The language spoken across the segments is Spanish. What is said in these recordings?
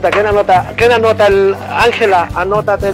¿Quién anota? ¿Quién anota el Ángela? Anótate.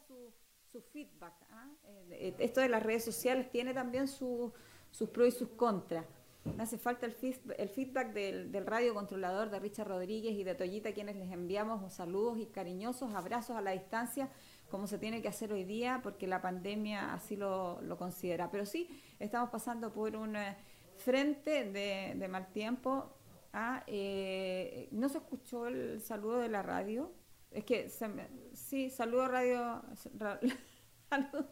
Su, su feedback. ¿ah? Eh, esto de las redes sociales tiene también sus pros y sus contras. Me hace falta el, el feedback del, del, radio controlador de Richard Rodríguez y de Toyita, quienes les enviamos saludos y cariñosos abrazos a la distancia, como se tiene que hacer hoy día, porque la pandemia así lo, lo considera. Pero sí, estamos pasando por un eh, frente de, de, mal tiempo. ¿ah? Eh, no se escuchó el saludo de la radio. Es que se me, sí, saludo radio, saludo,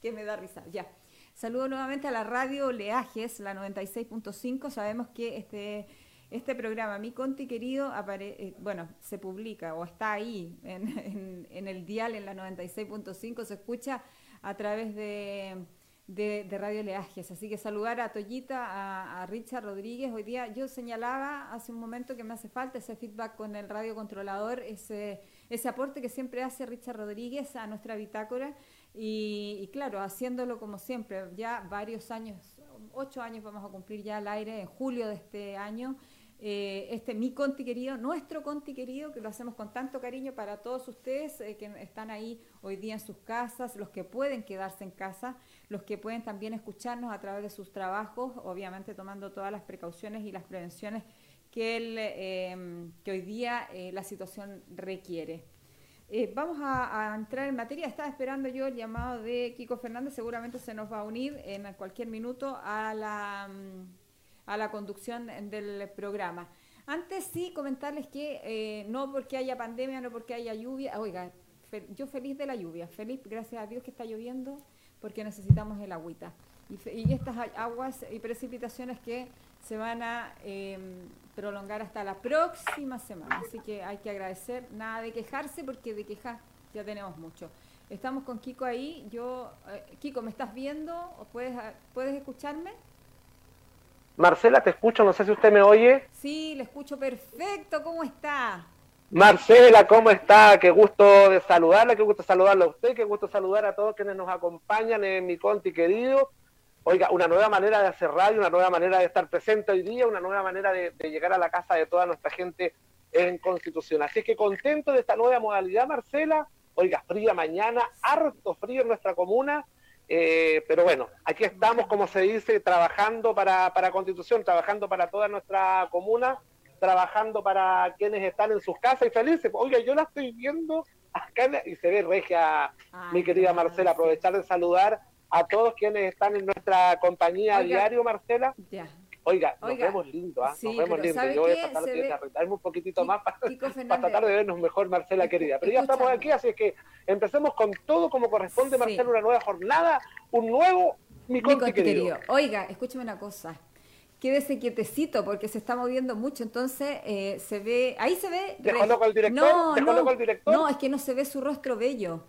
que me da risa, ya. Saludo nuevamente a la radio Oleajes, la 96.5. Sabemos que este, este programa, Mi Conti Querido, eh, bueno, se publica o está ahí en, en, el dial en la 96.5, se escucha a través de, de, Radio Leajes. Así que saludar a Toyita, a, a, Richard Rodríguez. Hoy día yo señalaba hace un momento que me hace falta ese feedback con el radio controlador, ese ese aporte que siempre hace Richard Rodríguez a nuestra bitácora y, claro, haciéndolo como siempre, ya varios años, ocho años vamos a cumplir ya al aire en julio de este año. Eh, este mi Conti querido, nuestro Conti querido, que lo hacemos con tanto cariño para todos ustedes eh, que están ahí hoy día en sus casas, los que pueden quedarse en casa, los que pueden también escucharnos a través de sus trabajos, obviamente tomando todas las precauciones y las prevenciones que, el, que hoy día la situación requiere. vamos a, entrar en materia. Estaba esperando yo el llamado de Kiko Fernández. Seguramente se nos va a unir en cualquier minuto a la, mm, a la conducción del programa. Antes sí comentarles que eh, no porque haya pandemia, no porque haya lluvia, oiga, yo feliz de la lluvia, feliz, gracias a Dios que está lloviendo, porque necesitamos el agüita. Y, estas aguas y precipitaciones que se van a em, prolongar hasta la próxima semana. Así que hay que agradecer, nada de quejarse, porque de quejar ya tenemos mucho. Estamos con Kiko ahí. Yo, eh, Kiko, ¿me estás viendo? ¿O puedes, ¿Puedes escucharme? Marcela, te escucho, no sé si usted me oye. Sí, le escucho perfecto, ¿cómo está? Marcela, ¿cómo está? Qué gusto de saludarla, qué gusto saludarla a usted, qué gusto saludar a todos quienes nos acompañan en mi conti querido. Oiga, una nueva manera de hacer radio, una nueva manera de estar presente hoy día, una nueva manera de, de llegar a la casa de toda nuestra gente en Constitución. Así que contento de esta nueva modalidad, Marcela. Oiga, fría mañana, harto frío en nuestra comuna eh, pero bueno, aquí estamos, como se dice, trabajando para, para Constitución, trabajando para toda nuestra comuna, trabajando para quienes están en sus casas y felices. Oiga, yo la estoy viendo acá y se ve regia, mi querida Marcela. Aprovechar de saludar a todos quienes están en nuestra compañía a diario, Marcela. Ya. Oiga, nos vemos lindo, ¿ah? nos vemos lindo. Yo voy a tratar de arreglarme un poquitito más para, tratar de vernos mejor, Marcela querida. Pero ya estamos aquí, así es que empecemos con todo como corresponde, Marcela, una nueva jornada, un nuevo mi, mi querido. Oiga, escúcheme una cosa. Quédese quietecito porque se está moviendo mucho, entonces eh, se ve, ahí se ve... ¿Dejó loco director? No, no, el director? no, es que no se ve su rostro bello.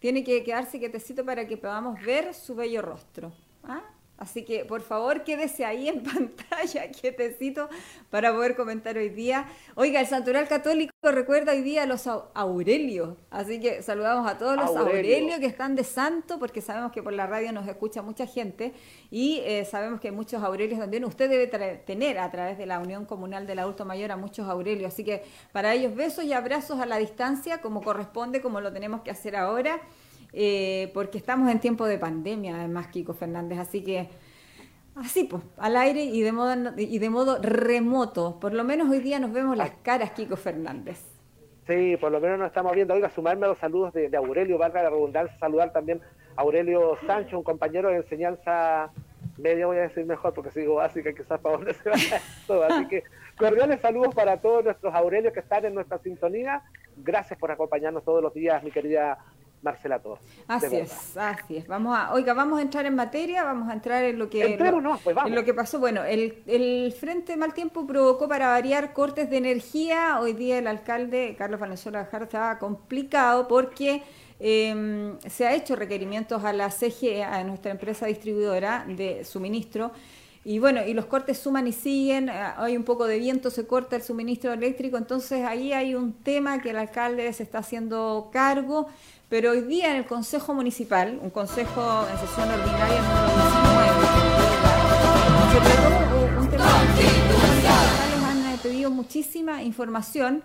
Tiene que quedarse quietecito para que podamos ver su bello rostro. ¿Ah? Así que por favor quédese ahí en pantalla, quietecito, para poder comentar hoy día. Oiga, el Santoral Católico recuerda hoy día a los Aurelios. Así que saludamos a todos los Aurelios que están de santo, porque sabemos que por la radio nos escucha mucha gente y eh, sabemos que hay muchos Aurelios también. Usted debe tener a través de la Unión Comunal del Adulto Mayor a muchos Aurelios. Así que para ellos besos y abrazos a la distancia, como corresponde, como lo tenemos que hacer ahora. Eh, porque estamos en tiempo de pandemia, además, Kiko Fernández, así que así pues, al aire y de modo, y de modo remoto. Por lo menos hoy día nos vemos las caras, Kiko Fernández. Sí, por lo menos nos estamos viendo. Oiga, sumarme a los saludos de, Aurelio, valga la redundancia, saludar también a Aurelio Sancho, un compañero de enseñanza media, voy a decir mejor, porque sigo básica, quizás para dónde se va todo. Así que cordiales saludos para todos nuestros Aurelios que están en nuestra sintonía. Gracias por acompañarnos todos los días, mi querida Marcela Torres. Así es, así es. Vamos a, oiga, vamos a entrar en materia, vamos a entrar en lo que, pues en lo que pasó. Bueno, el, el Frente Mal Tiempo provocó para variar cortes de energía. Hoy día el alcalde Carlos Valenzuela Jara estaba complicado porque em, se ha hecho requerimientos a la CGE, a nuestra empresa distribuidora de suministro, y bueno, y los cortes suman y siguen, eh, hay un poco de viento, se corta el suministro eléctrico, entonces ahí hay un tema que el alcalde se está haciendo cargo, pero hoy día en el Consejo Municipal, un consejo en sesión ordinaria número 19, se trató un tema los han pedido muchísima información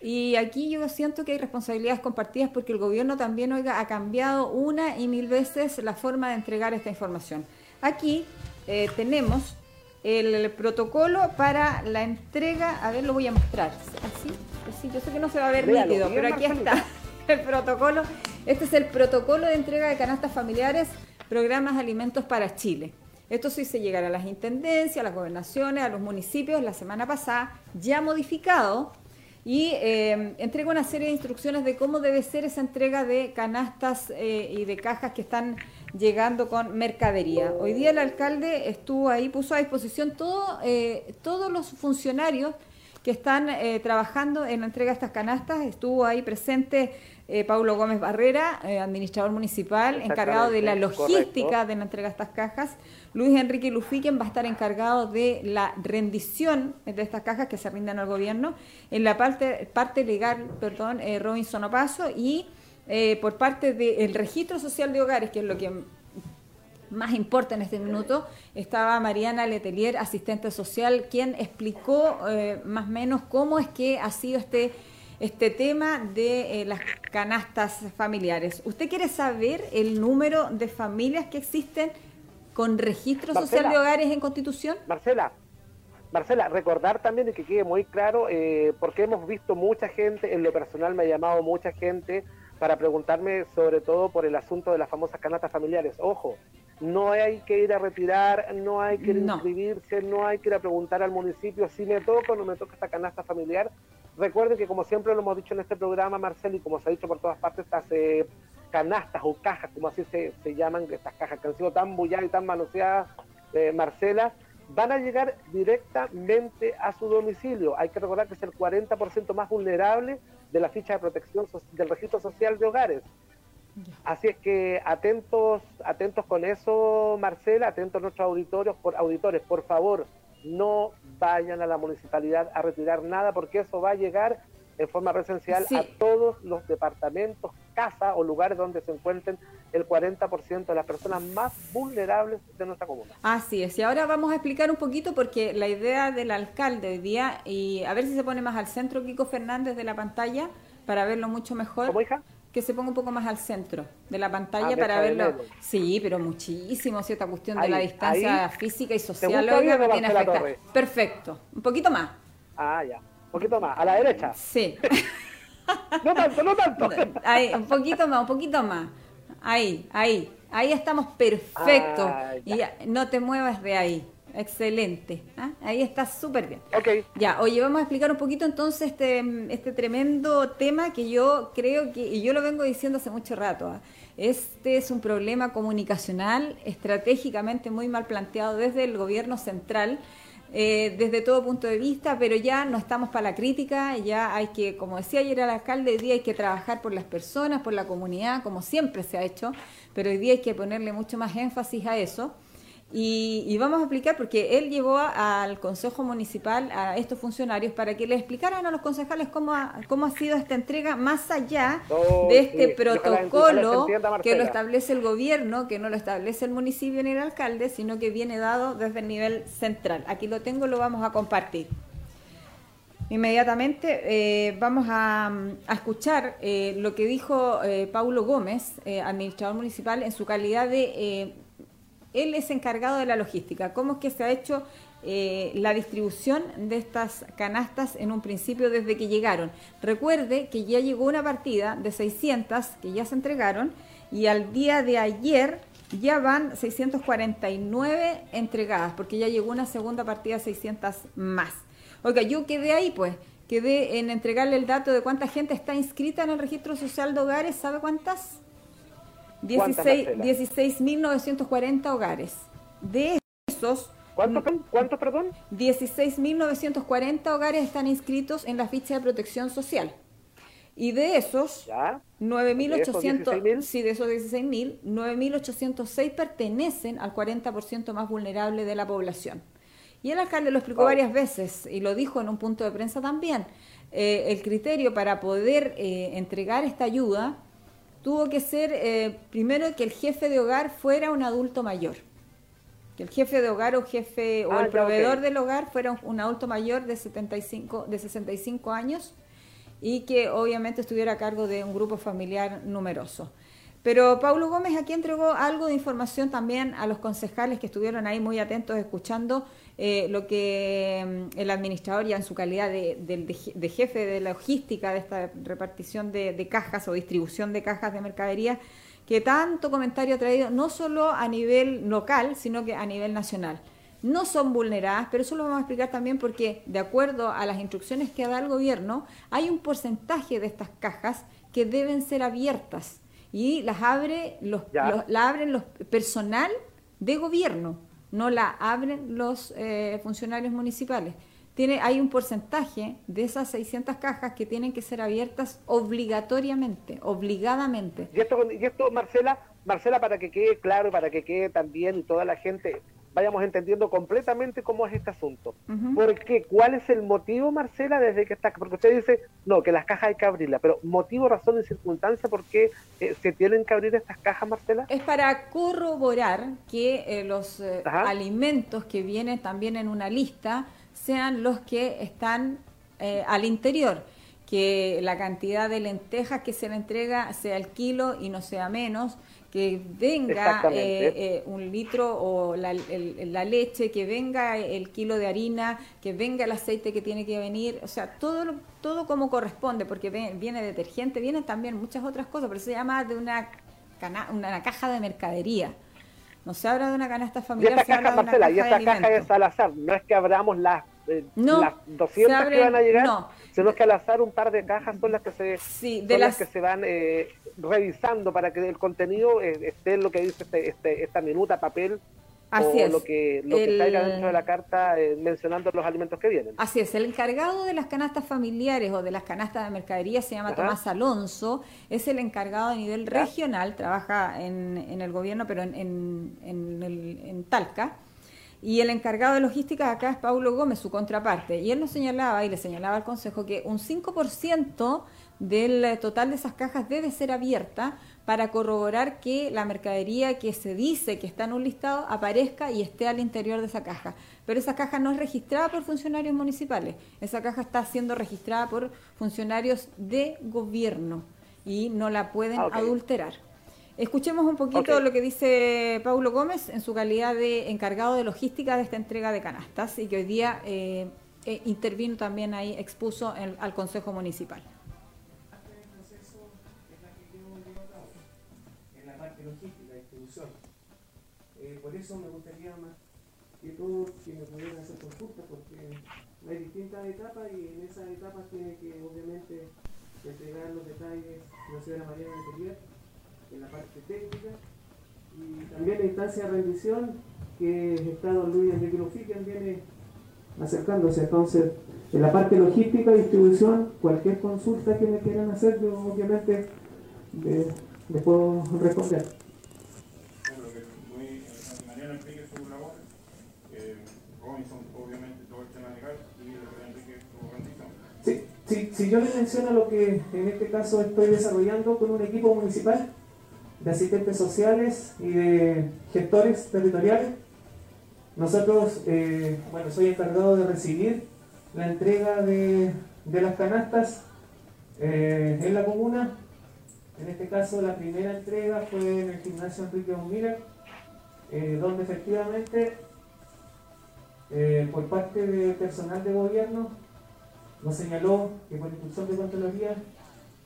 y aquí yo siento que hay responsabilidades compartidas porque el gobierno también oiga, ha cambiado una y mil veces la forma de entregar esta información. Aquí eh, tenemos el, protocolo para la entrega, a ver, lo voy a mostrar, así, así yo sé que no se va a ver nítido, pero aquí está. el protocolo. Este es el protocolo de entrega de canastas familiares, programas alimentos para Chile. Esto sí se llegará a las intendencias, a las gobernaciones, a los municipios la semana pasada, ya modificado, y eh, entrega una serie de instrucciones de cómo debe ser esa entrega de canastas eh, y de cajas que están llegando con mercadería. Hoy día el alcalde estuvo ahí, puso a disposición todo, eh, todos los funcionarios que están trabajando en la entrega de estas canastas. Estuvo ahí presente eh, Paulo Gómez Barrera, eh, administrador municipal, encargado de la logística de la entrega de estas cajas. Luis Enrique Lufiquen va a estar encargado de la rendición de estas cajas que se rinden al gobierno. En la parte, parte legal, perdón, eh, Robinson Opaso y por parte del registro social de hogares, que es lo que más importa en este minuto, estaba Mariana Letelier, asistente social, quien explicó más o menos cómo es que ha sido este este tema de eh, las canastas familiares. ¿Usted quiere saber el número de familias que existen con registro social de hogares en Constitución? Marcela, Marcela, recordar también y que quede muy claro, eh, porque hemos visto mucha gente, en lo personal me ha llamado mucha gente para preguntarme sobre todo por el asunto de las famosas canastas familiares. Ojo, no hay que ir a retirar, no hay que ir a inscribirse, no hay que ir a preguntar al municipio si me toca o no me toca esta canasta familiar. Recuerden que como siempre lo hemos dicho en este programa, Marcela, y como se ha dicho por todas partes, estas eh, canastas o cajas, como así se, llaman, estas cajas que han sido tan bulladas y tan manoseadas, eh, Marcela, van a llegar directamente a su domicilio. Hay que recordar que es el 40% más vulnerable de la ficha de protección del registro social de hogares. Así es que atentos, atentos con eso, Marcela, atentos nuestros auditorios, por, auditores, por favor, no vayan a la municipalidad a retirar nada porque eso va a llegar en forma presencial a todos los departamentos, casa o lugares donde se encuentren el 40% de las personas más vulnerables de nuestra comuna. Así es, y ahora vamos a explicar un poquito porque la idea del alcalde hoy día, y a ver si se pone más al centro Kiko Fernández de la pantalla para verlo mucho mejor. ¿Cómo hija? Que se ponga un poco más al centro de la pantalla ah, para verlo. Sí, pero muchísimo, cierta cuestión de la distancia física y social. Perfecto, un poquito más. Ah, ya. Un poquito más, a la derecha. Sí. no tanto, no tanto. Ahí, un poquito más, un poquito más. Ahí, ahí. Ahí estamos perfectos. Ah, y no te muevas de ahí. Excelente. ¿ah? Ahí está súper bien. Ok. Ya, oye, vamos a explicar un poquito entonces este, este tremendo tema que yo creo que, y yo lo vengo diciendo hace mucho rato, ¿ah? este es un problema comunicacional estratégicamente muy mal planteado desde el gobierno central eh, desde todo punto de vista, pero ya no estamos para la crítica, ya hay que, como decía ayer el alcalde, hoy día hay que trabajar por las personas, por la comunidad, como siempre se ha hecho, pero hoy día hay que ponerle mucho más énfasis a eso. Y, vamos a explicar, porque él llevó al Consejo Municipal a estos funcionarios para que le explicaran a los concejales cómo ha, cómo ha sido esta entrega más allá oh, de este protocolo que lo establece el gobierno, que no lo establece el municipio ni el alcalde, sino que viene dado desde el nivel central. Aquí lo tengo, lo vamos a compartir. Inmediatamente eh, vamos a, escuchar eh, lo que dijo eh, Paulo Gómez, administrador municipal, en su calidad de él es encargado de la logística. ¿Cómo es que se ha hecho eh, la distribución de estas canastas en un principio desde que llegaron? Recuerde que ya llegó una partida de 600 que ya se entregaron y al día de ayer ya van 649 entregadas porque ya llegó una segunda partida de 600 más. Oiga, yo quedé ahí pues, quedé en entregarle el dato de cuánta gente está inscrita en el registro social de hogares, ¿sabe cuántas? 16.940 hogares. De esos... ¿Cuántos, ¿Cuánto, perdón? 16.940 hogares están inscritos en la ficha de protección social. Y de esos, 9.800, sí, de esos 16.000, 9.806 pertenecen al 40% más vulnerable de la población. Y el alcalde lo explicó varias veces y lo dijo en un punto de prensa también. Eh, el criterio para poder eh, entregar esta ayuda tuvo que ser eh, primero que el jefe de hogar fuera un adulto mayor. Que el jefe de hogar o jefe o ah, el proveedor del hogar fuera un, adulto mayor de 75 de 65 años y que obviamente estuviera a cargo de un grupo familiar numeroso. Pero Paulo Gómez aquí entregó algo de información también a los concejales que estuvieron ahí muy atentos escuchando eh, lo que mm, el administrador ya en su calidad de, jefe de logística de esta repartición de, cajas o distribución de cajas de mercadería, que tanto comentario ha traído no solo a nivel local, sino que a nivel nacional. No son vulneradas, pero eso lo vamos a explicar también porque de acuerdo a las instrucciones que da el gobierno, hay un porcentaje de estas cajas que deben ser abiertas y las abre los, la abren los personal de gobierno no la abren los eh, funcionarios municipales. Tiene, hay un porcentaje de esas 600 cajas que tienen que ser abiertas obligatoriamente, obligadamente. Y esto, y esto Marcela, Marcela, para que quede claro, para que quede también toda la gente vayamos entendiendo completamente cómo es este asunto. ¿Por qué? ¿Cuál es el motivo, Marcela, desde que está? Porque usted dice, no, que las cajas hay que abrirlas, pero motivo, razón y circunstancia por qué eh, se tienen que abrir estas cajas, Marcela? Es para corroborar que eh, los eh, alimentos que vienen también en una lista sean los que están al interior que la cantidad de lentejas que se le entrega sea el kilo y no sea menos, que venga eh, eh, un litro o la, la, leche, que venga el kilo de harina, que venga el aceite que tiene que venir, o sea, todo, todo como corresponde, porque viene detergente, vienen también muchas otras cosas, pero se llama de una, una caja de mercadería. No se habla de una canasta familiar. Y esta caja, Marcela, y esta caja es al azar. No es que abramos las, eh, las 200 que van a llegar, sino que al azar un par de cajas son las que se, son las... que se van eh, revisando para que el contenido eh, esté en lo que dice este, este, esta minuta, papel Así es. lo que, lo que dentro de la carta eh, mencionando los alimentos que vienen. Así es, el encargado de las canastas familiares o de las canastas de mercadería se llama Tomás Alonso, es el encargado a nivel regional, trabaja en, en, el gobierno, pero en, en, en Talca. Y el encargado de logística acá es Paulo Gómez, su contraparte. Y él nos señalaba y le señalaba al Consejo que un 5% del total de esas cajas debe ser abierta para corroborar que la mercadería que se dice que está en un listado aparezca y esté al interior de esa caja. Pero esa caja no es registrada por funcionarios municipales, esa caja está siendo registrada por funcionarios de gobierno y no la pueden ah, adulterar. Escuchemos un poquito lo que dice Paulo Gómez en su calidad de encargado de logística de esta entrega de canastas y que hoy día eh, eh, intervino también ahí, expuso al Consejo Municipal. por eso me gustaría más que todos que me pudieran hacer consultas, porque hay distintas etapas y en esas etapas tiene que obviamente entregar los detalles la señora María Anterior en la parte técnica y también la instancia de rendición que está don Luis Enrique Lufiquen viene acercándose. Entonces, en la parte logística distribución, cualquier consulta que me quieran hacer, yo obviamente les puedo responder. si yo les menciono lo que en este caso estoy desarrollando con un equipo municipal de asistentes sociales y de gestores territoriales, nosotros, eh, bueno, soy encargado de recibir la entrega de, las canastas eh, en la comuna. En este caso, la primera entrega fue en el gimnasio Enrique Humira, eh, donde efectivamente, por parte del personal de gobierno, nos señaló que por instrucción de Contraloría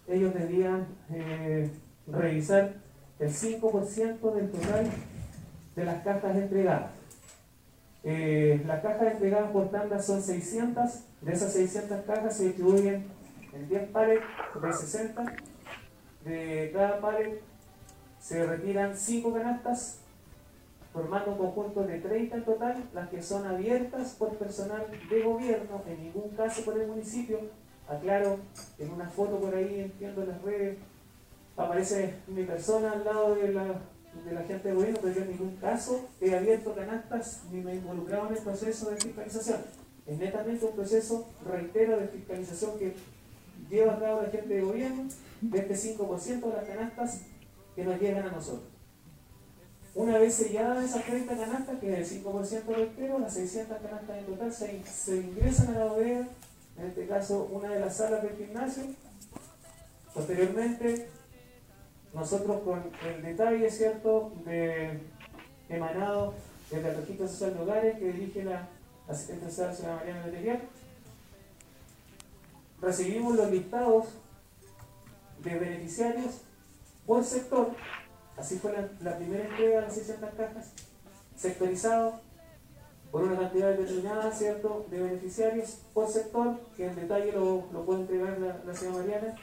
ellos debían eh, revisar el 5% del total de las cajas entregadas. Eh, las cajas entregadas por tanda son 600, de esas 600 cajas se distribuyen en 10 pares de 60, de cada pared se retiran 5 canastas formando un conjunto de 30 en total, las que son abiertas por personal de gobierno, en ningún caso por el municipio. Aclaro, en una foto por ahí, entiendo en las redes, aparece mi persona al lado de la, de la gente de gobierno, pero yo en ningún caso he abierto canastas ni me he involucrado en el proceso de fiscalización. Es netamente un proceso, reitero, de fiscalización que lleva a cabo la gente de gobierno de este 5% de las canastas que nos llegan a nosotros. Una vez selladas esas 30 canastas, que es el 5% del entero, las 600 canastas en total se, ingresan a la bodega, en este caso una de las salas del gimnasio. Posteriormente, nosotros con el detalle, ¿cierto?, de, emanado desde el registro social de hogares que dirige la asistente social señora Mariana Material, recibimos los listados de beneficiarios por sector Así fue la, primera entrega de las 600 cajas, sectorizado por una cantidad determinada, ¿cierto?, de beneficiarios por sector, que en detalle lo, lo puede entregar la, señora Mariana,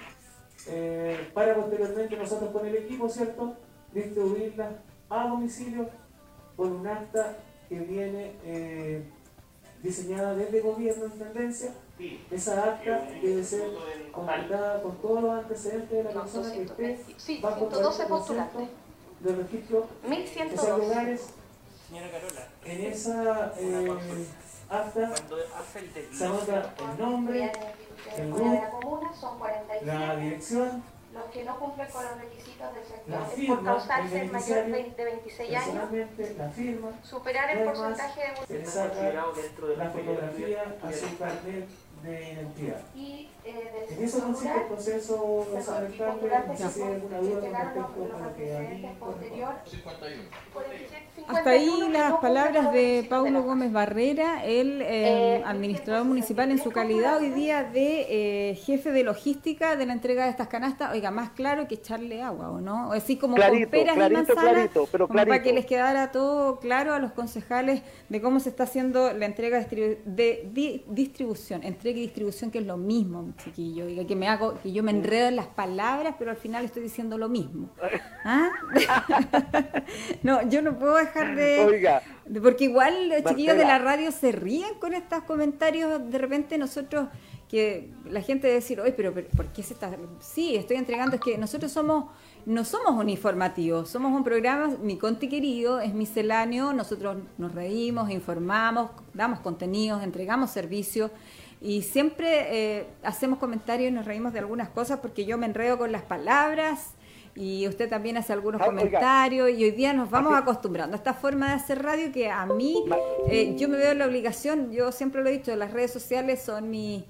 eh, para posteriormente nosotros con el equipo, ¿cierto?, distribuirla a domicilio con un acta que viene eh, diseñada desde gobierno en tendencia. Esa acta debe ser completada con todos los antecedentes de la persona que esté bajo el de registro esos lugares en esa eh, acta se anota el nombre el la dirección. Los que no cumplen con los requisitos del sector por causar ser mayor de 26 años, la firma, superar el porcentaje de la fotografía a su carnet de identidad. Y eh, en eso consiste el proceso si hay alguna duda con respecto a lo que Hasta ahí las palabras de Paulo Gómez Barrera, el eh, eh, administrador municipal en su calidad hoy día de eh, jefe de logística de la entrega de estas canastas. Oiga, más claro que echarle agua, ¿o no? Así como con peras y manzanas, pero para que les quedara todo claro a los concejales de cómo se está haciendo la entrega de distribución, entrega y distribución, que es lo mismo, chiquillo, y que me hago, que yo me enredo en las palabras, pero al final estoy diciendo lo mismo. ¿Ah? no, yo no puedo dejar de, Oiga, porque igual los chiquillos de la radio se ríen con estos comentarios, de repente nosotros que la gente decir, oye, pero, ¿por qué se está...? Sí, estoy entregando, es que nosotros somos, no somos uniformativos, somos un programa, mi conti querido, es misceláneo, nosotros nos reímos, informamos, damos contenidos, entregamos servicios, y siempre eh, hacemos comentarios y nos reímos de algunas cosas porque yo me enredo con las palabras y usted también hace algunos ah, comentarios y hoy día nos vamos acostumbrando a esta forma de hacer radio que a mí, eh, yo me veo en la obligación, yo siempre lo he dicho, las redes sociales son mi,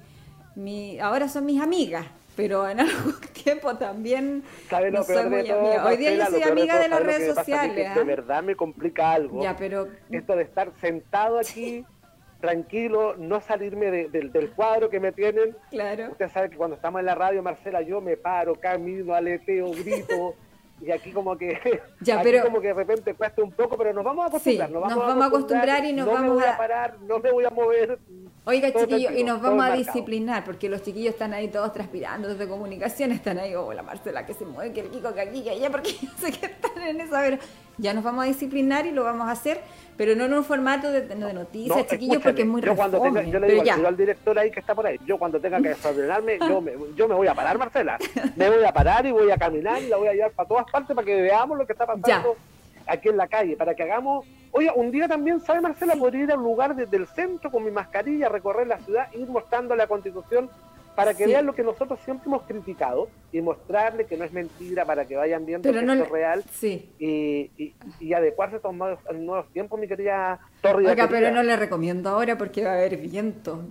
mi ahora son mis amigas, pero en algún tiempo también no soy muy amiga. Hoy día yo soy amiga de las redes sociales. De ¿ah? verdad me complica algo. Ya, pero... Esto de estar sentado aquí tranquilo, no salirme del cuadro que me tienen. Claro. Usted sabe que cuando estamos en la radio, Marcela, yo me paro, camino, aleteo, grito. y aquí como que ya, pero, como que de repente cuesta un poco, pero nos vamos a acostumbrar. nos vamos, a, acostumbrar y nos no vamos me voy a... parar, no me voy a mover. Oiga, chiquillos, y nos vamos a disciplinar, porque los chiquillos están ahí todos transpirando desde comunicación, están ahí, oh, la Marcela que se mueve, que el Kiko que aquí, que allá, porque yo sé que están en esa, pero ya nos vamos a disciplinar y lo vamos a hacer pero no en un formato de, de noticias, chiquillos, porque es muy yo cuando tenga, Yo le digo al, director ahí que está por ahí, yo cuando tenga que desordenarme, yo me, yo me voy a parar, Marcela. Me voy a parar y voy a caminar y la voy a llevar para todas partes para que veamos lo que está pasando aquí en la calle, para que hagamos... Oye, un día también, ¿sabe Marcela? Podría ir a un lugar desde el centro con mi mascarilla, recorrer la ciudad, ir mostrando la constitución para que vean lo que nosotros siempre hemos criticado y mostrarle que no es mentira para que vayan viendo que es real sí. y, y, adecuarse a estos nuevos, tiempos, mi querida Torri. Oiga, pero no le recomiendo ahora porque va a haber viento,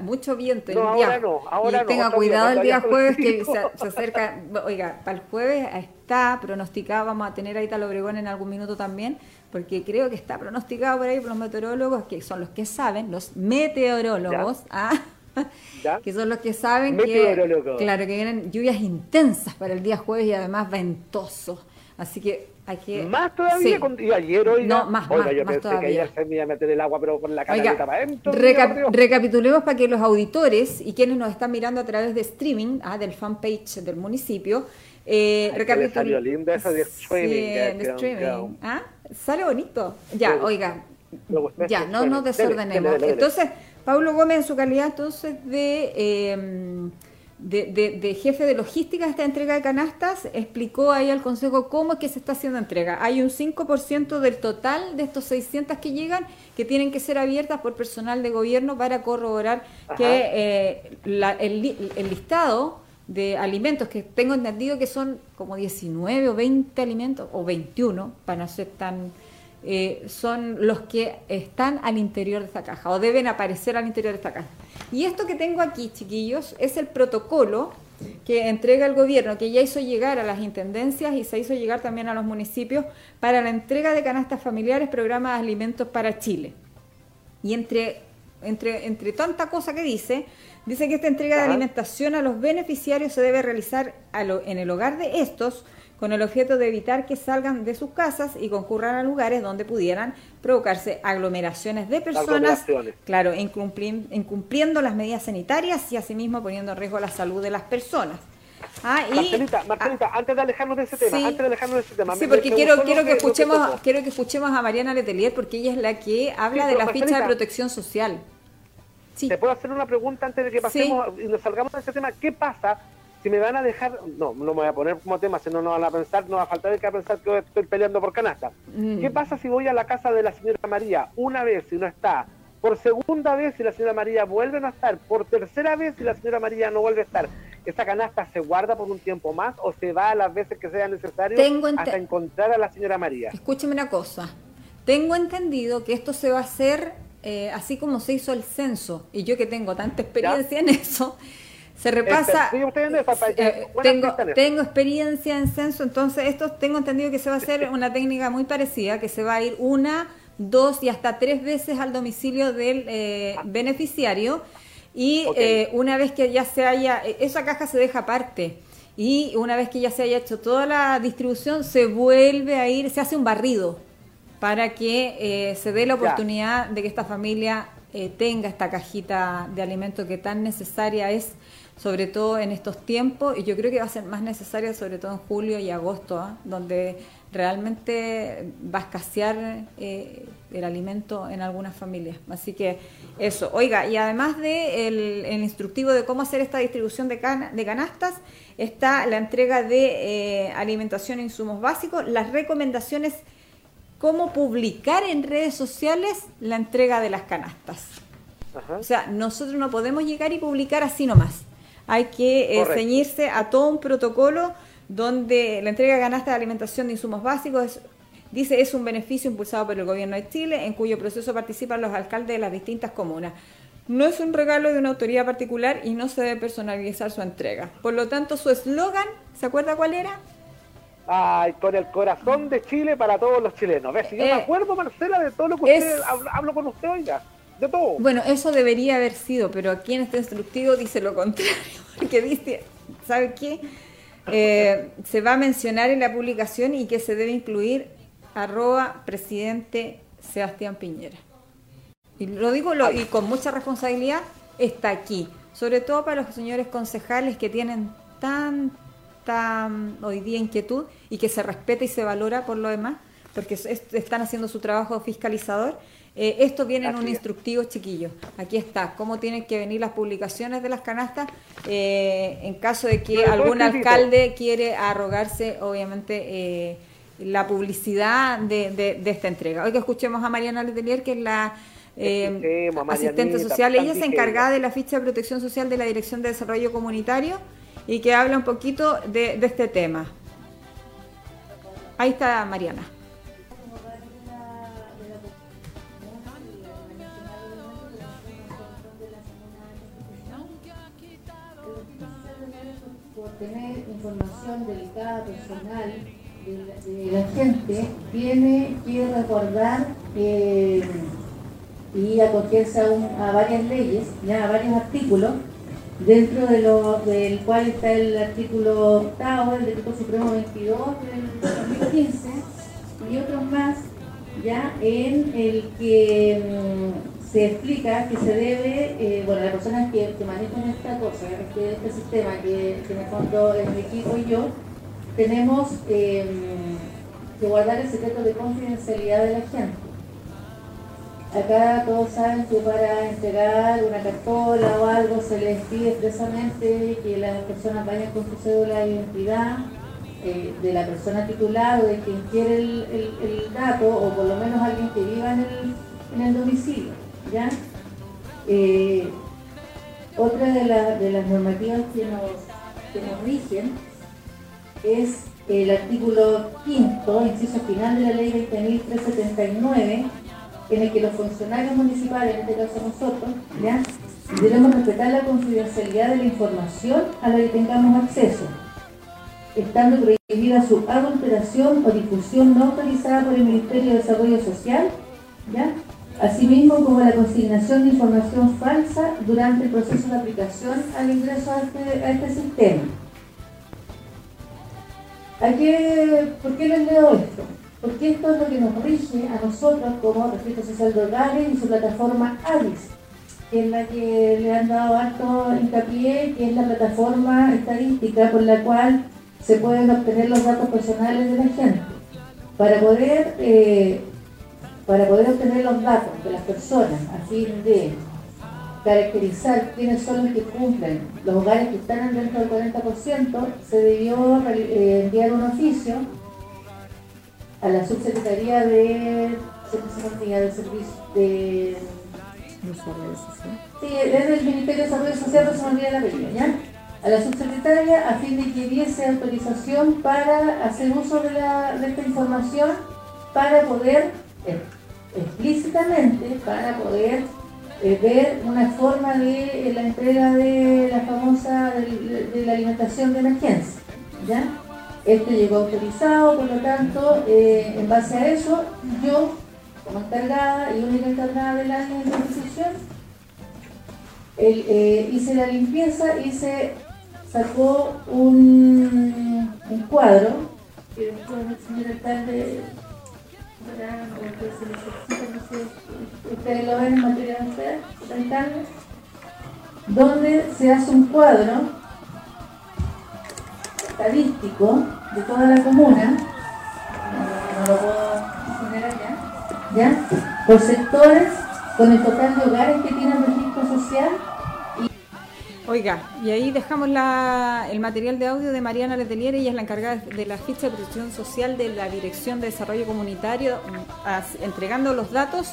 mucho viento. No, ahora no, ahora y tenga cuidado el día jueves que se, acerca, oiga, para el jueves está pronosticado, vamos a tener ahí tal Obregón en algún minuto también, porque creo que está pronosticado por ahí por los meteorólogos, que son los que saben, los meteorólogos, ¿ah? que son los que saben que, claro, que vienen lluvias intensas para el día jueves y además ventosos. Así que hay que... Más todavía, y ayer hoy... No, más, oiga, más, yo pensé todavía. que ayer se me iba a meter el agua, pero con la canaleta para adentro. recapitulemos para que los auditores y quienes nos están mirando a través de streaming, ah, del fanpage del municipio, eh, Salió lindo eso de streaming. Sí, de streaming. ¿Ah? Sale bonito. Ya, oiga, ya, no nos desordenemos. Entonces... Pablo Gómez, en su calidad entonces em, de, de, jefe de logística de esta entrega de canastas, explicó ahí al Consejo cómo es que se está haciendo entrega. Hay un 5% del total de estos 600 que llegan que tienen que ser abiertas por personal de gobierno para corroborar que eh, el, el listado de alimentos, que tengo entendido que son como 19 o 20 alimentos, o 21, para no ser tan eh, son los que están al interior de esta caja o deben aparecer al interior de esta caja. Y esto que tengo aquí, chiquillos, es el protocolo que entrega el gobierno, que ya hizo llegar a las intendencias y se hizo llegar también a los municipios para la entrega de canastas familiares, programa de alimentos para Chile. Y entre, entre, entre tanta cosa que dice, dice que esta entrega de alimentación a los beneficiarios se debe realizar en el hogar de estos con el objeto de evitar que salgan de sus casas y concurran a lugares donde pudieran provocarse aglomeraciones de personas, claro, incumpliendo las medidas sanitarias y asimismo poniendo en riesgo la salud de las personas. Ah, y, Marcelita, Marcelita ah, antes de alejarnos de ese tema, antes de alejarnos de ese tema. Sí, porque quiero, quiero que, escuchemos, quiero que escuchemos a Mariana Letelier porque ella es la que habla de la ficha de protección social. Sí. ¿Te puedo hacer una pregunta antes de que pasemos y nos salgamos de ese tema? ¿Qué pasa si me van a dejar, no, no me voy a poner como tema, si no, no van a pensar, no va a faltar de que pensar que estoy peleando por canasta. Mm. ¿Qué pasa si voy a la casa de la señora María una vez y no está? Por segunda vez si la señora María vuelve a no estar, por tercera vez si la señora María no vuelve a estar, ¿esa canasta se guarda por un tiempo más o se va a las veces que sea necesario hasta encontrar a la señora María? Escúcheme una cosa, tengo entendido que esto se va a hacer eh, así como se hizo el censo, y yo que tengo tanta experiencia en eso, se repasa. Eh, tengo, tengo experiencia en censo, entonces esto tengo entendido que se va a hacer una técnica muy parecida, que se va a ir una, dos y hasta tres veces al domicilio del eh, beneficiario y eh, una vez que ya se haya, esa caja se deja aparte y una vez que ya se haya hecho toda la distribución se vuelve a ir, se hace un barrido para que se dé la oportunidad de que esta familia tenga esta cajita de alimento que tan necesaria es sobre todo en estos tiempos, y yo creo que va a ser más necesaria sobre todo en julio y agosto, ¿ah? donde realmente va a escasear eh, el alimento en algunas familias. Así que eso, oiga, y además de el, instructivo de cómo hacer esta distribución de, de canastas, está la entrega de eh, alimentación e insumos básicos, las recomendaciones, cómo publicar en redes sociales la entrega de las canastas. O sea, nosotros no podemos llegar y publicar así nomás hay que eh, ceñirse a todo un protocolo donde la entrega de canasta de alimentación de insumos básicos dice es un beneficio impulsado por el gobierno de Chile en cuyo proceso participan los alcaldes de las distintas comunas. No es un regalo de una autoridad particular y no se debe personalizar su entrega. Por lo tanto, su eslogan, ¿se acuerda cuál era? Ay, con el corazón de Chile para todos los chilenos. ¿Ves? Si yo me eh, acuerdo, Marcela, de todo lo que usted hablo, con usted, oiga. Bueno, eso debería haber sido, pero aquí en este instructivo dice lo contrario, porque dice, ¿sabe qué? Eh, se va a mencionar en la publicación y que se debe incluir arroba presidente Sebastián Piñera. Y lo digo y con mucha responsabilidad, está aquí, sobre todo para los señores concejales que tienen tanta mm, hoy día inquietud y que se respeta y se valora por lo demás, porque están haciendo su trabajo fiscalizador eh, esto viene en un instructivo chiquillo. Aquí está, cómo tienen que venir las publicaciones de las canastas eh, en caso de que algún alcalde quiere arrogarse, obviamente, eh, la publicidad de, esta entrega. Hoy que escuchemos a Mariana Letelier, que es la asistente social. Ella es encargada de la ficha de protección social de la Dirección de Desarrollo Comunitario y que habla un poquito de este tema. Ahí está Mariana. Tener información delicada, personal de la, gente, tiene que recordar eh, y acogerse a, varias leyes, ya a varios artículos, dentro de lo, del cual está el artículo octavo del Decreto Supremo 22 del 2015 y otros más, ya en el que mm, se explica que se debe, eh, bueno, las personas que, que, manejan esta cosa, este, este sistema, que, que, contó el equipo y yo, tenemos em, que guardar el secreto de confidencialidad de la gente. Acá todos saben que para entregar una cartola o algo se les pide expresamente que las personas vayan con su cédula de identidad eh, de la persona titular o de quien quiere el, el, dato, o por lo menos alguien que viva en el, en el domicilio. Eh, otra de, las normativas que nos, rigen es el artículo quinto, inciso final de la ley 20.379, en el que los funcionarios municipales, en este caso nosotros, ¿ya? debemos respetar la confidencialidad de la información a la que tengamos acceso, estando prohibida su adulteración o difusión no autorizada por el Ministerio de Desarrollo Social, ¿ya? Asimismo como la consignación de información falsa durante el proceso de aplicación al ingreso a este, este sistema. ¿Por qué les leo esto? Porque esto es lo que nos rige a nosotros como Registro Social de Hogares y su plataforma ADIS, que es la que le han dado alto hincapié, que es la plataforma estadística por la cual se pueden obtener los datos personales de la gente. Para poder eh, para poder obtener los datos de las personas a fin de caracterizar quiénes son los que cumplen los hogares que están dentro del 40%, se debió eh, enviar un oficio a la subsecretaría de, de servicio de Sí, desde el Ministerio de Desarrollo Social, me olvida la película, ¿ya? A la subsecretaria a fin de que diese autorización para hacer uso de, la, de esta información para poder explícitamente para poder eh, ver una forma de la entrega de la famosa de, la alimentación de emergencia. ¿ya? Esto llegó autorizado, por lo tanto, en base a eso, yo, como encargada y única encargada del año de organización, hice la limpieza y se sacó un, un cuadro que después el señor alcalde ustedes lo ven en material alcalde donde se hace un cuadro estadístico de toda la comuna, no lo puedo poner ¿ya? Por sectores, con el total de hogares que tiene el registro social Oiga, y ahí dejamos el material de audio de Mariana Letelier, ella es la encargada de la ficha de protección social de la Dirección de Desarrollo Comunitario, entregando los datos.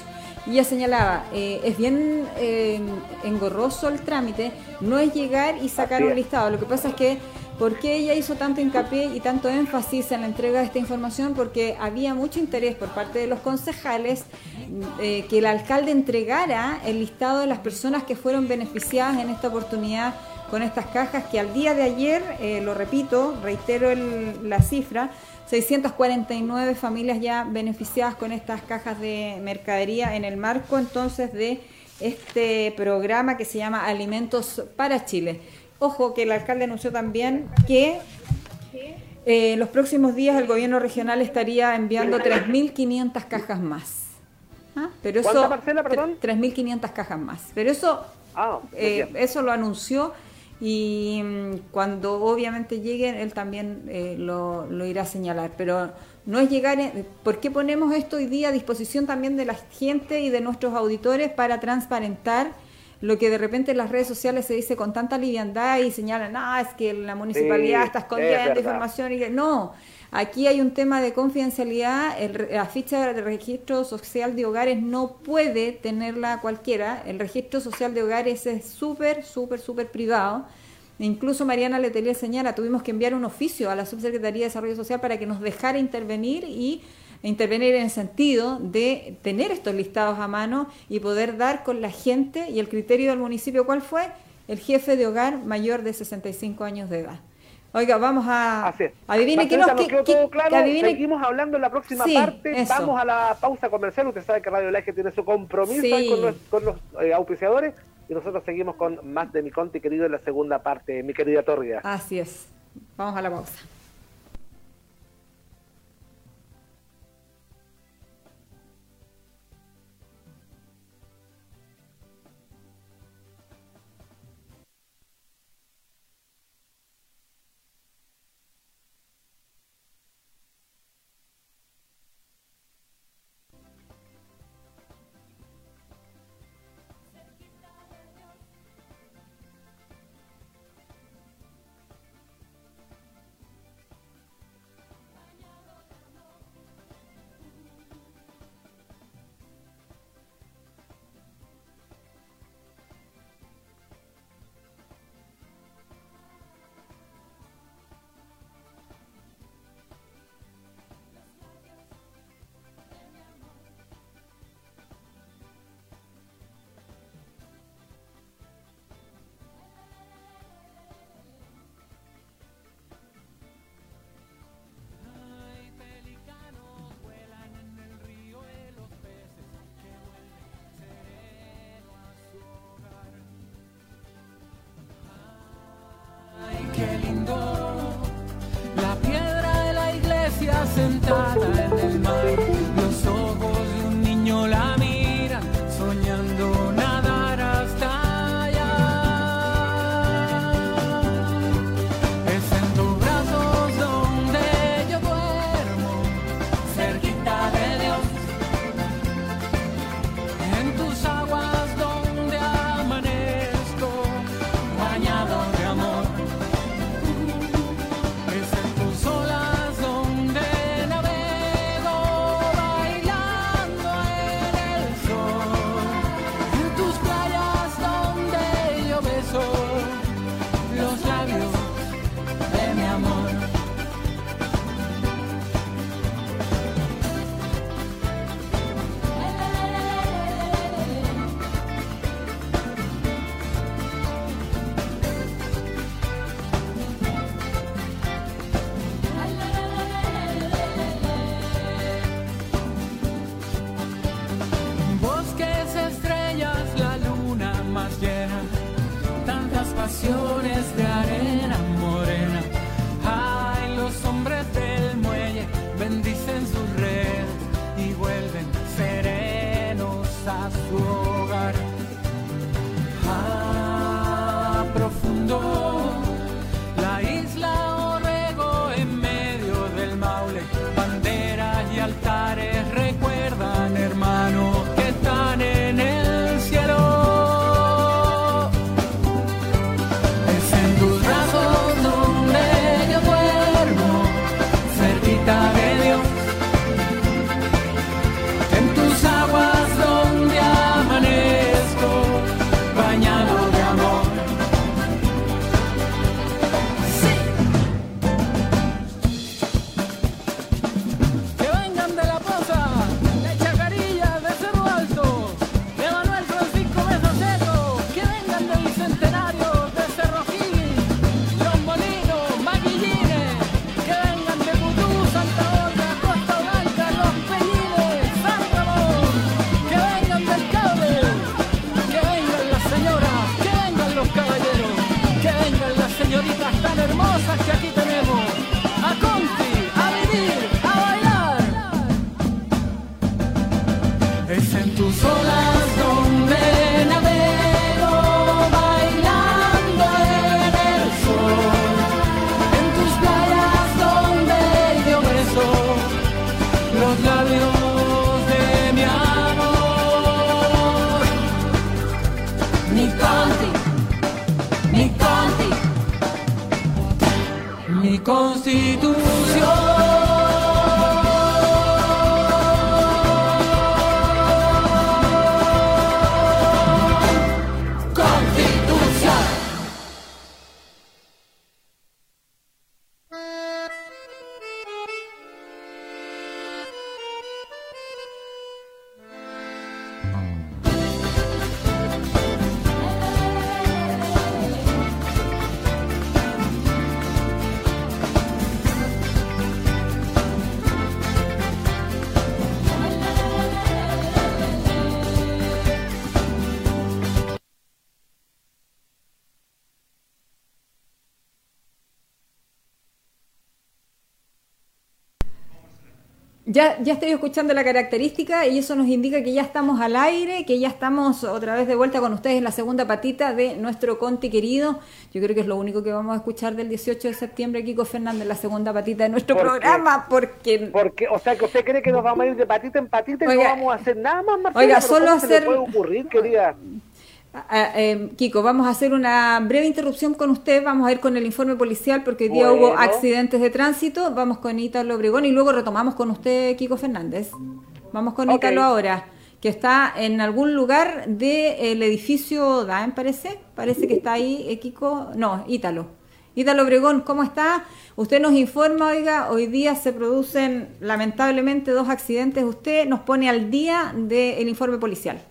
Y ella señalaba, eh, es bien eh, engorroso el trámite, no es llegar y sacar un listado, lo que pasa es que ¿Por qué ella hizo tanto hincapié y tanto énfasis en la entrega de esta información? Porque había mucho interés por parte de los concejales eh, que el alcalde entregara el listado de las personas que fueron beneficiadas en esta oportunidad con estas cajas que al día de ayer, eh, lo repito, reitero la cifra, 649 familias ya beneficiadas con estas cajas de mercadería en el marco entonces de este programa que se llama Alimentos para Chile. Ojo que el alcalde anunció también que eh, los próximos días el gobierno regional estaría enviando 3.500 cajas más. ¿Ah? Pero eso, parcela, perdón? 3.500 cajas más. Pero eso, ah, eh, eso lo anunció y mm, cuando obviamente lleguen él también eh, lo, lo, irá a señalar. Pero no es llegar, ¿por qué ponemos esto hoy día a disposición también de la gente y de nuestros auditores para transparentar? Lo que de repente en las redes sociales se dice con tanta liviandad y señalan, no, es que la municipalidad está escondiendo información y que no. Aquí hay un tema de confidencialidad, la ficha de registro social de hogares no puede tenerla cualquiera, el registro social de hogares es súper, súper, súper privado. Incluso Mariana Letelier señala, tuvimos que enviar un oficio a la Subsecretaría de Desarrollo Social para que nos dejara intervenir y intervenir en el sentido de tener estos listados a mano y poder dar con la gente y el criterio del municipio, ¿cuál fue? El jefe de hogar mayor de 65 años de edad. Oiga, vamos a... Adivine qué nos... quedó claro. Seguimos hablando en la próxima parte. Vamos a la pausa comercial. Usted sabe que Radio Laje tiene su compromiso con los, con los eh, auspiciadores. Y nosotros seguimos con más de mi conti querido en la segunda parte, mi querida Torria. Así es. Vamos a la pausa. Constitución. Ya, ya estoy escuchando la característica y eso nos indica que ya estamos al aire, que ya estamos otra vez de vuelta con ustedes en la segunda patita de nuestro Conti querido. Yo creo que es lo único que vamos a escuchar del 18 de septiembre, Kiko Fernández, la segunda patita de nuestro programa, porque... porque... O sea, que usted cree que nos vamos a ir de patita en patita y no vamos a hacer nada más, Marcela, Oiga, solo hacer... puede ocurrir, querida? Eh, Kiko, vamos a hacer una breve interrupción con usted, vamos a ir con el informe policial porque hoy día hubo accidentes de tránsito, vamos con Ítalo Obregón y luego retomamos con usted, Kiko Fernández. Vamos con Ítalo ahora, que está en algún lugar del edificio DAEM, parece, parece que está ahí, eh, Kiko, no, Ítalo. Ítalo Obregón, ¿cómo está? Usted nos informa, oiga, hoy día se producen lamentablemente dos accidentes, usted nos pone al día del informe policial.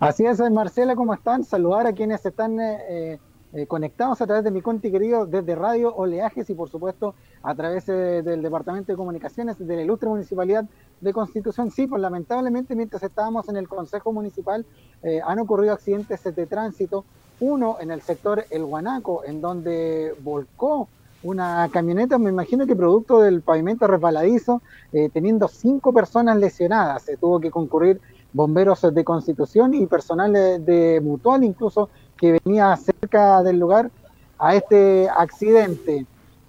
Así es, Marcela, ¿cómo están? Saludar a quienes están eh, eh, conectados a través de mi conti querido desde Radio Oleajes y por supuesto a través eh, del Departamento de Comunicaciones de la Ilustre Municipalidad de Constitución. Sí, pues lamentablemente mientras estábamos en el Consejo Municipal han ocurrido accidentes de tránsito. Uno en el sector El Guanaco, en donde volcó una camioneta, me imagino que producto del pavimento resbaladizo, teniendo cinco personas lesionadas. Se tuvo que concurrir bomberos de Constitución y personal de, Mutual incluso que venía cerca del lugar a este accidente.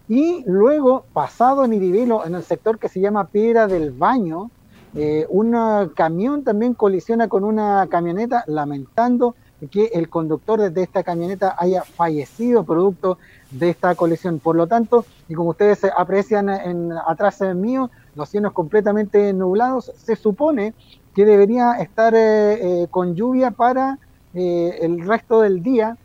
Y luego, pasado en Iribelo, en el sector que se llama Piedra del Baño, eh, un camión también colisiona con una camioneta, lamentando que el conductor de esta camioneta haya fallecido producto de esta colisión. Por lo tanto, y como ustedes aprecian en, atrás mío, los cielos completamente nublados, se supone que debería estar eh, eh, con lluvia para eh, el resto del día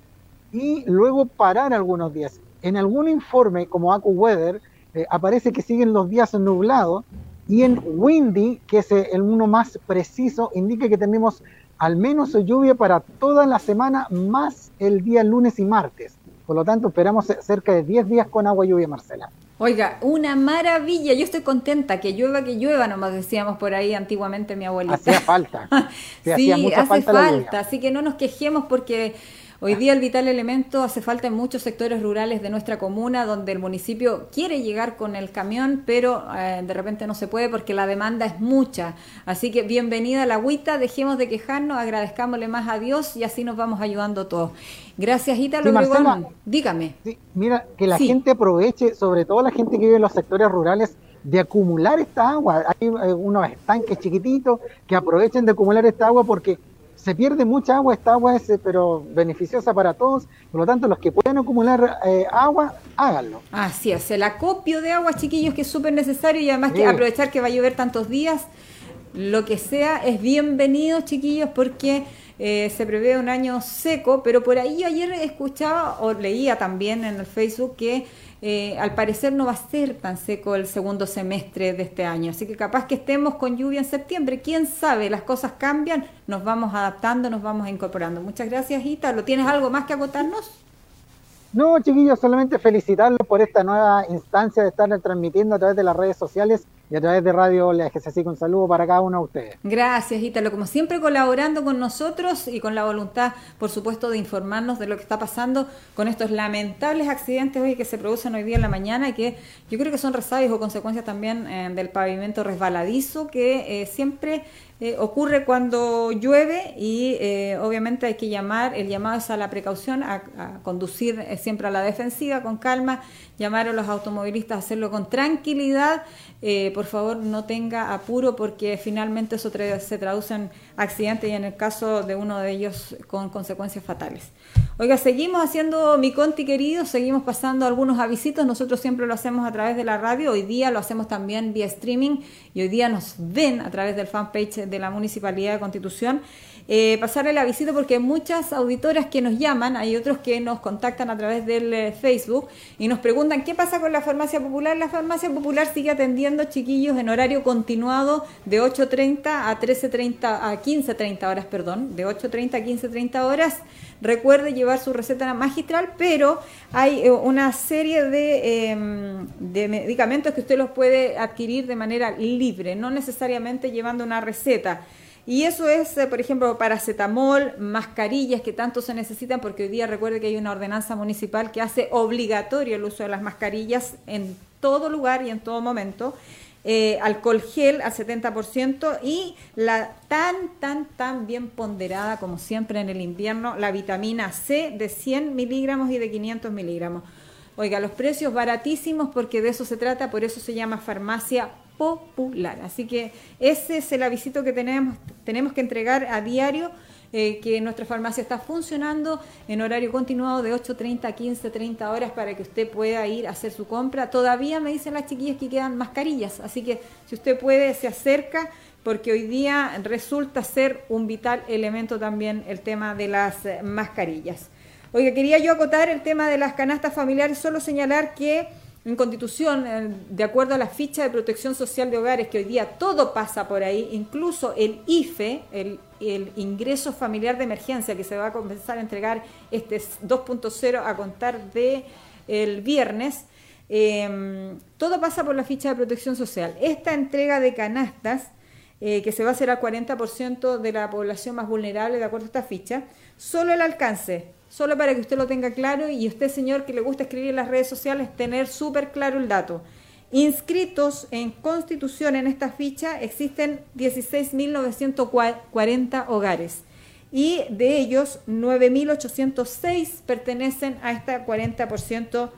y luego parar algunos días. En algún informe como AcuWeather aparece que siguen los días nublados y en Windy, que es el uno más preciso, indica que tenemos al menos lluvia para toda la semana más el día lunes y martes. Por lo tanto, esperamos cerca de 10 días con agua y lluvia, Marcela. Oiga, una maravilla. Yo estoy contenta. Que llueva, que llueva, nomás decíamos por ahí antiguamente mi abuelita. Hacía falta. sí, hace falta. Así que no nos quejemos porque Hoy día el vital elemento hace falta en muchos sectores rurales de nuestra comuna donde el municipio quiere llegar con el camión, pero eh, de repente no se puede porque la demanda es mucha. Así que bienvenida a la agüita, dejemos de quejarnos, agradezcámosle más a Dios y así nos vamos ayudando todos. Gracias, Ítalo Dígame. mira, que la gente aproveche, sobre todo la gente que vive en los sectores rurales, de acumular esta agua. Hay eh, unos estanques chiquititos que aprovechen de acumular esta agua porque se pierde mucha agua, esta agua es pero beneficiosa para todos, por lo tanto los que puedan acumular eh, agua, háganlo. Así es, el acopio de agua, chiquillos, que es súper necesario y además que aprovechar que va a llover tantos días, lo que sea es bienvenido, chiquillos, porque eh, se prevé un año seco, pero por ahí yo ayer escuchaba o leía también en el Facebook que eh, al parecer no va a ser tan seco el segundo semestre de este año. Así que capaz que estemos con lluvia en septiembre. ¿Quién sabe? Las cosas cambian, nos vamos adaptando, nos vamos incorporando. Muchas gracias, Ita. ¿Lo tienes algo más que agotarnos? No, chiquillos, solamente felicitarlos por esta nueva instancia de estar transmitiendo a través de las redes sociales y a través de Radio Oleajes. Así que un saludo para cada uno de ustedes. Gracias, Ítalo. Como siempre, colaborando con nosotros y con la voluntad, por supuesto, de informarnos de lo que está pasando con estos lamentables accidentes hoy que se producen hoy día en la mañana y que yo creo que son resabios o consecuencias también eh, del pavimento resbaladizo que eh, siempre eh, ocurre cuando llueve y obviamente hay que llamar, el llamado es a la precaución, a conducir siempre a la defensiva, con calma, llamar a los automovilistas a hacerlo con tranquilidad por favor no tenga apuro porque finalmente eso se traduce en accidentes y en el caso de uno de ellos con consecuencias fatales. Oiga, seguimos haciendo mi conti querido, seguimos pasando algunos avisitos, nosotros siempre lo hacemos a través de la radio, hoy día lo hacemos también vía streaming y hoy día nos ven a través del fanpage de la Municipalidad de Constitución eh, pasarle la visita porque muchas auditoras que nos llaman, hay otros que nos contactan a través del eh, Facebook y nos preguntan qué pasa con la farmacia popular. La farmacia popular sigue atendiendo chiquillos en horario continuado de 8.30 a 13.30 a 15.30 horas, perdón, de 8.30 a 15.30 horas. Recuerde llevar su receta magistral, pero hay eh, una serie de, em, de medicamentos que usted los puede adquirir de manera libre, no necesariamente llevando una receta. Y eso es, eh, por ejemplo, paracetamol, mascarillas que tanto se necesitan, porque hoy día recuerde que hay una ordenanza municipal que hace obligatorio el uso de las mascarillas en todo lugar y en todo momento. Eh, alcohol gel al 70% y la tan, tan, tan bien ponderada como siempre en el invierno, la vitamina C de 100 miligramos y de 500 miligramos. Oiga, los precios baratísimos porque de eso se trata, por eso se llama farmacia popular. Así que ese es el avisito que tenemos, tenemos que entregar a diario, eh, que nuestra farmacia está funcionando en horario continuado de 8.30 a 15.30 horas para que usted pueda ir a hacer su compra. Todavía me dicen las chiquillas que quedan mascarillas, así que si usted puede, se acerca porque hoy día resulta ser un vital elemento también el tema de las eh, mascarillas. Oiga, quería yo acotar el tema de las canastas familiares, solo señalar que en Constitución, de acuerdo a la ficha de protección social de hogares, que hoy día todo pasa por ahí, incluso el IFE, el, ingreso familiar de emergencia que se va a comenzar a entregar este 2.0 a contar de el viernes, em, todo pasa por la ficha de protección social. Esta entrega de canastas, eh, que se va a hacer al 40% de la población más vulnerable, de acuerdo a esta ficha, solo el alcance solo para que usted lo tenga claro y usted, señor, que le gusta escribir en las redes sociales, tener súper claro el dato. Inscritos en Constitución en esta ficha existen 16.940 hogares y de ellos 9.806 pertenecen a este 40%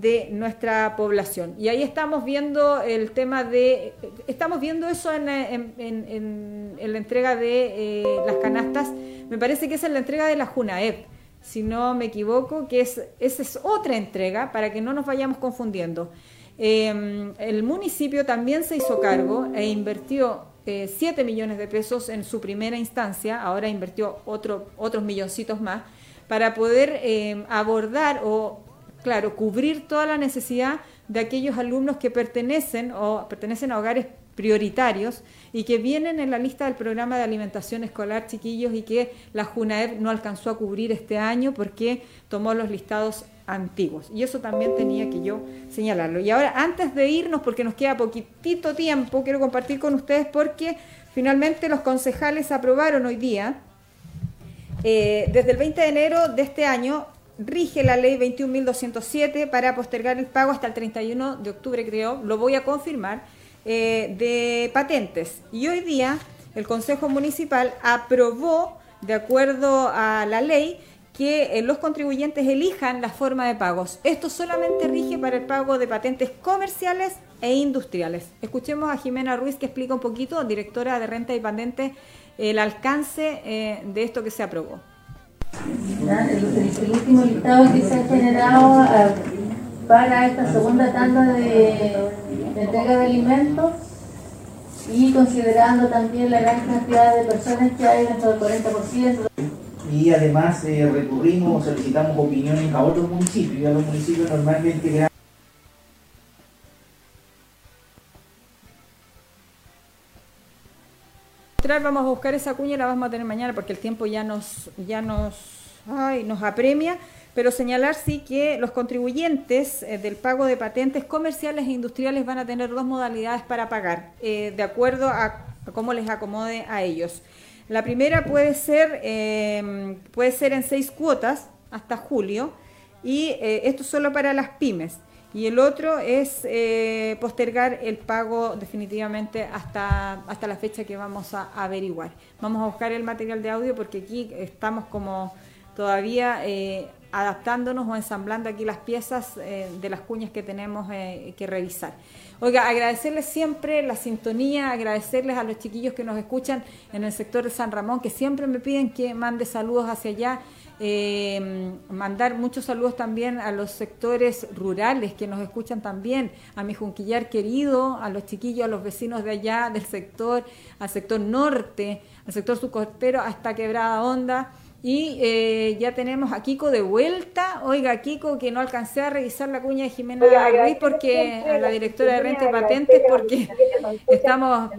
de nuestra población. Y ahí estamos viendo el tema de, estamos viendo eso en, la entrega de eh, las canastas, me parece que es en la entrega de la JUNAEP si no me equivoco, que es, esa es otra entrega para que no nos vayamos confundiendo. Em, el municipio también se hizo cargo e invirtió eh, 7 millones de pesos en su primera instancia, ahora invirtió otro, otros milloncitos más, para poder em, abordar o, claro, cubrir toda la necesidad de aquellos alumnos que pertenecen o pertenecen a hogares prioritarios y que vienen en la lista del programa de alimentación escolar, chiquillos, y que la JUNAEP no alcanzó a cubrir este año porque tomó los listados antiguos. Y eso también tenía que yo señalarlo. Y ahora, antes de irnos, porque nos queda poquitito tiempo, quiero compartir con ustedes porque finalmente los concejales aprobaron hoy día, eh, desde el 20 de enero de este año, rige la ley 21.207 para postergar el pago hasta el 31 de octubre, creo, lo voy a confirmar eh, de patentes. Y hoy día el Consejo Municipal aprobó, de acuerdo a la ley, que eh, los contribuyentes elijan la forma de pagos. Esto solamente rige para el pago de patentes comerciales e industriales. Escuchemos a Jimena Ruiz que explica un poquito, directora de renta y patentes, el alcance eh, de esto que se aprobó. El, último listado que se ha generado para esta segunda tanda de, entrega de alimentos y considerando también la gran cantidad de personas que hay dentro del 40%. Y además eh, recurrimos o solicitamos opiniones a otros municipios, y a los municipios normalmente vamos a buscar esa cuña y la vamos a tener mañana porque el tiempo ya nos ya nos ay, nos apremia pero señalar sí que los contribuyentes eh, del pago de patentes comerciales e industriales van a tener dos modalidades para pagar, eh, de acuerdo a, cómo les acomode a ellos. La primera puede ser, em, puede ser en seis cuotas hasta julio, y eh, esto solo para las pymes. Y el otro es postergar el pago definitivamente hasta, hasta la fecha que vamos a averiguar. Vamos a buscar el material de audio porque aquí estamos como todavía adaptándonos o ensamblando aquí las piezas eh, de las cuñas que tenemos eh, que revisar. Oiga, agradecerles siempre la sintonía, agradecerles a los chiquillos que nos escuchan en el sector de San Ramón, que siempre me piden que mande saludos hacia allá. Eh, mandar muchos saludos también a los sectores rurales que nos escuchan también, a mi junquillar querido, a los chiquillos, a los vecinos de allá del sector, al sector norte, al sector subcostero, hasta Quebrada Onda y eh, ya tenemos a Kiko de vuelta. Oiga, Kiko, que no alcancé a revisar la cuña de Jimena Ruiz porque a la directora de renta y patentes porque estamos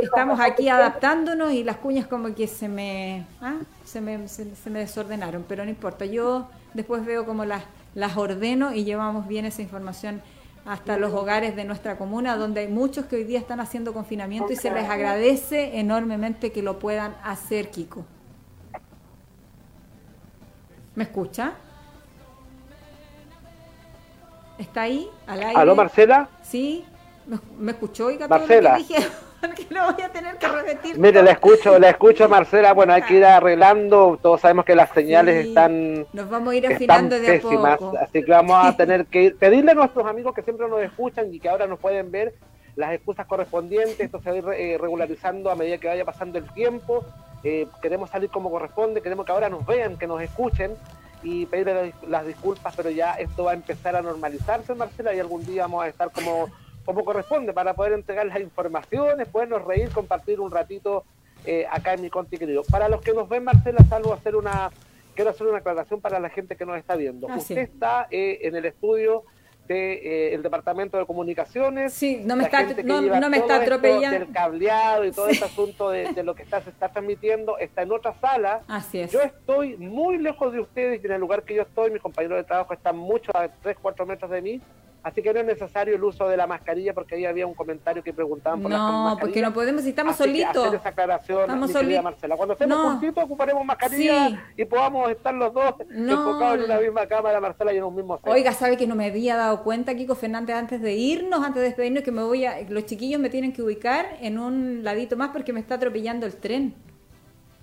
estamos aquí adaptándonos y las cuñas como que se me ¿ah? se me, se, me desordenaron, pero no importa. Yo después veo cómo las las ordeno y llevamos bien esa información hasta los hogares de nuestra comuna, donde hay muchos que hoy día están haciendo confinamiento y se les agradece enormemente que lo puedan hacer, Kiko. ¿Me escucha? ¿Está ahí? Al aire? ¿Aló, Marcela? Sí. ¿Me, escuchó? Oiga, Marcela. Todo lo que dije, lo voy a tener que repetir. Mire, la escucho, la escucho, Marcela. Bueno, hay que ir arreglando. Todos sabemos que las señales están. Nos vamos a ir afilando de a poco. Así que vamos a tener que ir, pedirle a nuestros amigos que siempre nos escuchan y que ahora nos pueden ver las excusas correspondientes. Esto se va a ir eh, regularizando a medida que vaya pasando el tiempo. Eh, queremos salir como corresponde, queremos que ahora nos vean, que nos escuchen y pedirle las disculpas, pero ya esto va a empezar a normalizarse, Marcela, y algún día vamos a estar como, como corresponde para poder entregar las informaciones, podernos reír, compartir un ratito eh, acá en mi conti querido. Para los que nos ven, Marcela, salvo hacer una, quiero hacer una aclaración para la gente que nos está viendo. Ah, Usted está eh, en el estudio del eh, Departamento de Comunicaciones. Sí, no me está, no, no me está atropellando. Del cableado y todo ese asunto de, lo que está, se está transmitiendo está en otra sala. Así es. Yo estoy muy lejos de ustedes y en el lugar que yo estoy, mis compañeros de trabajo están mucho a 3, 4 metros de mí. Así que no es necesario el uso de la mascarilla porque ahí había un comentario que preguntaban por No, porque no podemos, si estamos solitos. hacer esa aclaración, estamos solitos. Marcela. Cuando estemos juntitos ocuparemos mascarilla y podamos estar los dos enfocados en una misma cámara, Marcela, y en un mismo set. Oiga, ¿sabe que no me había dado cuenta, Kiko Fernández, antes de irnos, antes de despedirnos, que me voy a, los chiquillos me tienen que ubicar en un ladito más porque me está atropellando el tren?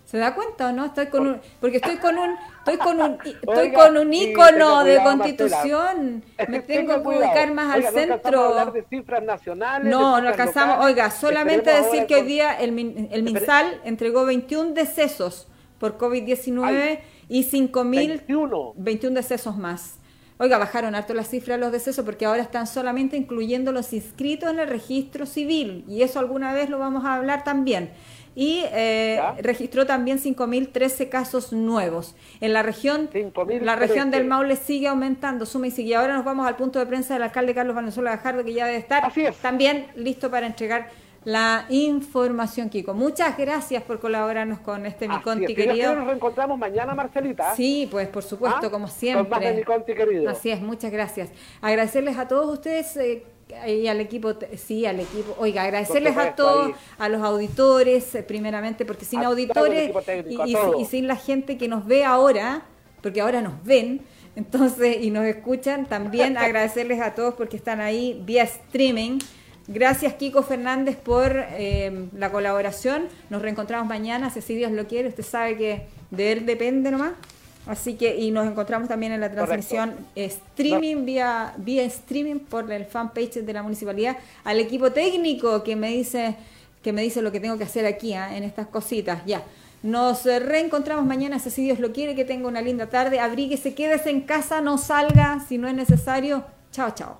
¿Se da cuenta o no? Estoy con un, porque estoy con un, estoy con un, estoy con un ícono de constitución. Me tengo que ubicar más al centro. de cifras nacionales, no, no alcanzamos. Oiga, solamente decir que hoy día el, el MinSal entregó 21 decesos por COVID-19 y 5.000 21 decesos más. Oiga, bajaron harto las cifras de los decesos porque ahora están solamente incluyendo los inscritos en el registro civil y eso alguna vez lo vamos a hablar también y eh, registró también 5.013 casos nuevos. En la región, la región del Maule sigue aumentando, suma y sigue. Ahora nos vamos al punto de prensa del alcalde Carlos Valenzuela Gajardo, que ya debe estar también listo para entregar la información, Kiko. Muchas gracias por colaborarnos con este Mi Conti querido. nos reencontramos mañana, Marcelita. Sí, pues por supuesto, ¿Ah? como siempre. mi Conti querido. Así es, muchas gracias. Agradecerles a todos ustedes. Eh, y al equipo, sí, al equipo. Oiga, agradecerles a todos, a los auditores, eh, primeramente, porque sin auditores y, sin la gente que nos ve ahora, porque ahora nos ven, entonces, y nos escuchan, también agradecerles a todos porque están ahí vía streaming. Gracias Kiko Fernández por eh, la colaboración. Nos reencontramos mañana, si Dios lo quiere. Usted sabe que de él depende nomás. Así que, y nos encontramos también en la transmisión streaming, vía, vía streaming por el fanpage de la municipalidad, al equipo técnico que me dice, que me dice lo que tengo que hacer aquí, ¿eh? en estas cositas, ya. Nos reencontramos mañana, si Dios lo quiere, que tenga una linda tarde, abríguese, quédese en casa, no salga si no es necesario. Chao, chao.